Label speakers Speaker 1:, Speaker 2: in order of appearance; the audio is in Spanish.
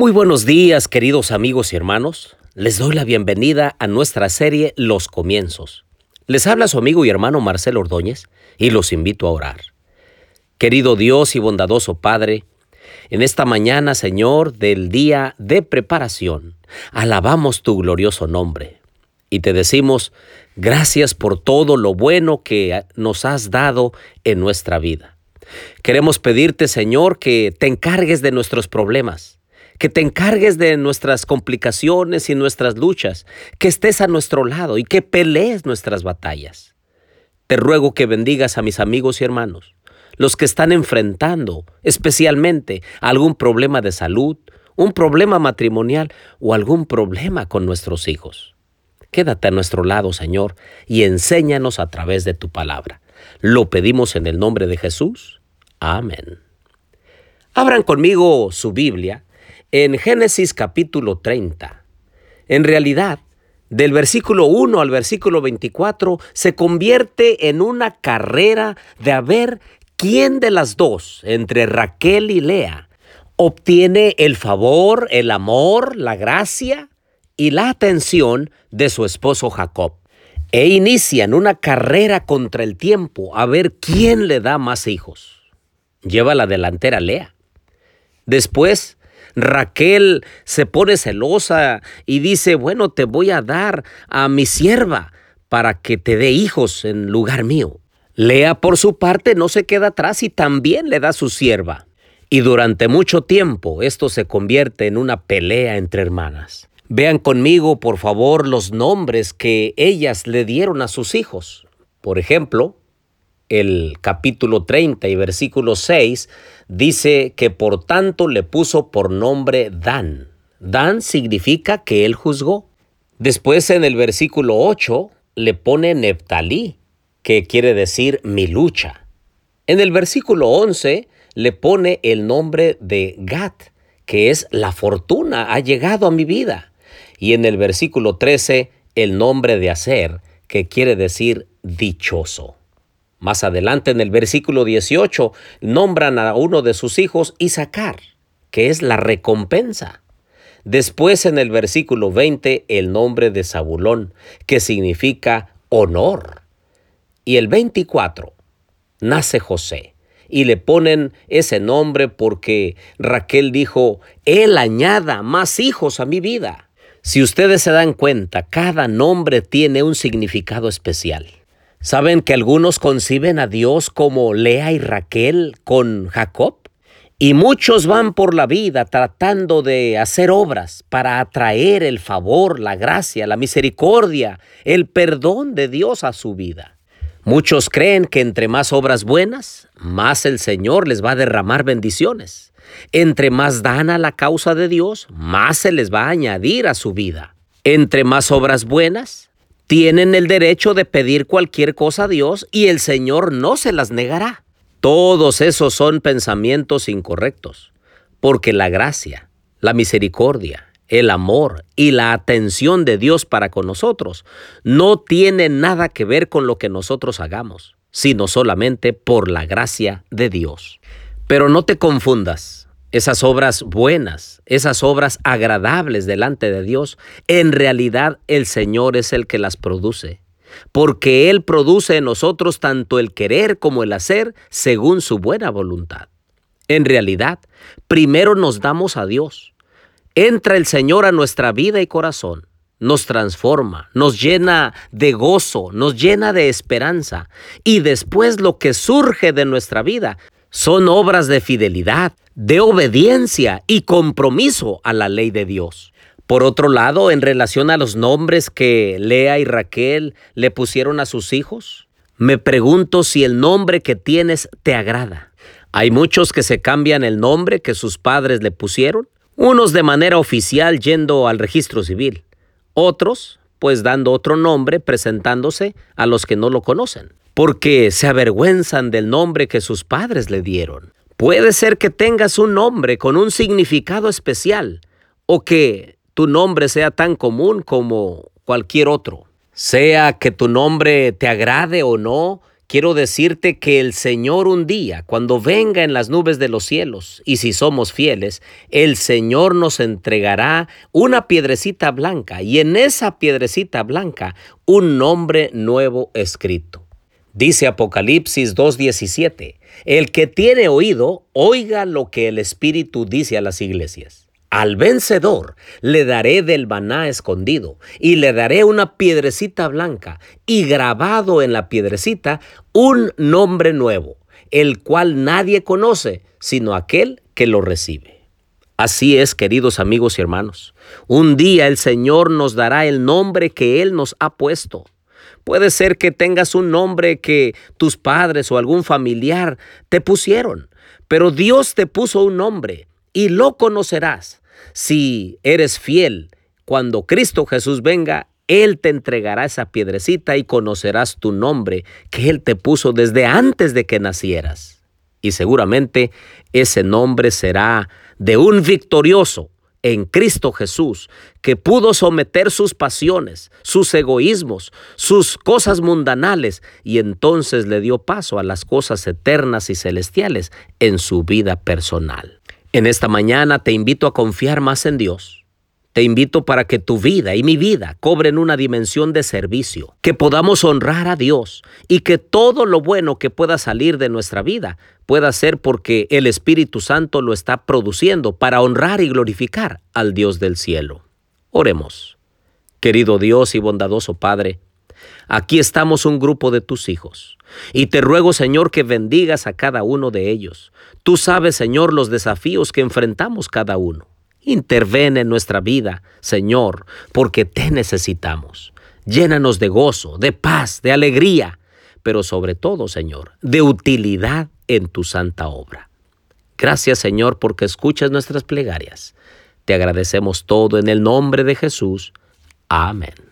Speaker 1: Muy buenos días, queridos amigos y hermanos. Les doy la bienvenida a nuestra serie Los Comienzos. Les habla su amigo y hermano Marcelo Ordóñez y los invito a orar. Querido Dios y bondadoso Padre, en esta mañana, Señor, del día de preparación, alabamos tu glorioso nombre y te decimos gracias por todo lo bueno que nos has dado en nuestra vida. Queremos pedirte, Señor, que te encargues de nuestros problemas que te encargues de nuestras complicaciones y nuestras luchas, que estés a nuestro lado y que pelees nuestras batallas. Te ruego que bendigas a mis amigos y hermanos, los que están enfrentando especialmente algún problema de salud, un problema matrimonial o algún problema con nuestros hijos. Quédate a nuestro lado, Señor, y enséñanos a través de tu palabra. Lo pedimos en el nombre de Jesús. Amén. Abran conmigo su Biblia en Génesis capítulo 30. En realidad, del versículo 1 al versículo 24 se convierte en una carrera de a ver quién de las dos, entre Raquel y Lea, obtiene el favor, el amor, la gracia y la atención de su esposo Jacob. E inician una carrera contra el tiempo a ver quién le da más hijos. Lleva la delantera Lea. Después Raquel se pone celosa y dice, bueno, te voy a dar a mi sierva para que te dé hijos en lugar mío. Lea por su parte no se queda atrás y también le da su sierva. Y durante mucho tiempo esto se convierte en una pelea entre hermanas. Vean conmigo, por favor, los nombres que ellas le dieron a sus hijos. Por ejemplo, el capítulo 30 y versículo 6 dice que por tanto le puso por nombre Dan. Dan significa que él juzgó. Después en el versículo 8 le pone Neptalí, que quiere decir mi lucha. En el versículo 11 le pone el nombre de Gat, que es la fortuna ha llegado a mi vida. Y en el versículo 13 el nombre de Aser, que quiere decir dichoso. Más adelante en el versículo 18 nombran a uno de sus hijos Isaacar, que es la recompensa. Después en el versículo 20 el nombre de Zabulón, que significa honor. Y el 24 nace José y le ponen ese nombre porque Raquel dijo, Él añada más hijos a mi vida. Si ustedes se dan cuenta, cada nombre tiene un significado especial. ¿Saben que algunos conciben a Dios como Lea y Raquel con Jacob? Y muchos van por la vida tratando de hacer obras para atraer el favor, la gracia, la misericordia, el perdón de Dios a su vida. Muchos creen que entre más obras buenas, más el Señor les va a derramar bendiciones. Entre más dan a la causa de Dios, más se les va a añadir a su vida. Entre más obras buenas, tienen el derecho de pedir cualquier cosa a Dios y el Señor no se las negará. Todos esos son pensamientos incorrectos, porque la gracia, la misericordia, el amor y la atención de Dios para con nosotros no tienen nada que ver con lo que nosotros hagamos, sino solamente por la gracia de Dios. Pero no te confundas esas obras buenas, esas obras agradables delante de Dios, en realidad el Señor es el que las produce, porque Él produce en nosotros tanto el querer como el hacer según su buena voluntad. En realidad, primero nos damos a Dios. Entra el Señor a nuestra vida y corazón, nos transforma, nos llena de gozo, nos llena de esperanza, y después lo que surge de nuestra vida son obras de fidelidad, de obediencia y compromiso a la ley de Dios. Por otro lado, en relación a los nombres que Lea y Raquel le pusieron a sus hijos, me pregunto si el nombre que tienes te agrada. Hay muchos que se cambian el nombre que sus padres le pusieron, unos de manera oficial yendo al registro civil, otros pues dando otro nombre presentándose a los que no lo conocen porque se avergüenzan del nombre que sus padres le dieron. Puede ser que tengas un nombre con un significado especial o que tu nombre sea tan común como cualquier otro. Sea que tu nombre te agrade o no, quiero decirte que el Señor un día, cuando venga en las nubes de los cielos, y si somos fieles, el Señor nos entregará una piedrecita blanca y en esa piedrecita blanca un nombre nuevo escrito. Dice Apocalipsis 2.17, el que tiene oído, oiga lo que el Espíritu dice a las iglesias. Al vencedor le daré del maná escondido y le daré una piedrecita blanca y grabado en la piedrecita un nombre nuevo, el cual nadie conoce sino aquel que lo recibe. Así es, queridos amigos y hermanos, un día el Señor nos dará el nombre que Él nos ha puesto. Puede ser que tengas un nombre que tus padres o algún familiar te pusieron, pero Dios te puso un nombre y lo conocerás si eres fiel, cuando Cristo Jesús venga, Él te entregará esa piedrecita y conocerás tu nombre que Él te puso desde antes de que nacieras. Y seguramente ese nombre será de un victorioso en Cristo Jesús, que pudo someter sus pasiones, sus egoísmos, sus cosas mundanales, y entonces le dio paso a las cosas eternas y celestiales en su vida personal. En esta mañana te invito a confiar más en Dios. Te invito para que tu vida y mi vida cobren una dimensión de servicio, que podamos honrar a Dios y que todo lo bueno que pueda salir de nuestra vida pueda ser porque el Espíritu Santo lo está produciendo para honrar y glorificar al Dios del cielo. Oremos. Querido Dios y bondadoso Padre, Aquí estamos un grupo de tus hijos. Y te ruego, Señor, que bendigas a cada uno de ellos. Tú sabes, Señor, los desafíos que enfrentamos cada uno. Interven en nuestra vida, Señor, porque te necesitamos. Llénanos de gozo, de paz, de alegría, pero sobre todo, Señor, de utilidad en tu santa obra. Gracias, Señor, porque escuchas nuestras plegarias. Te agradecemos todo en el nombre de Jesús. Amén.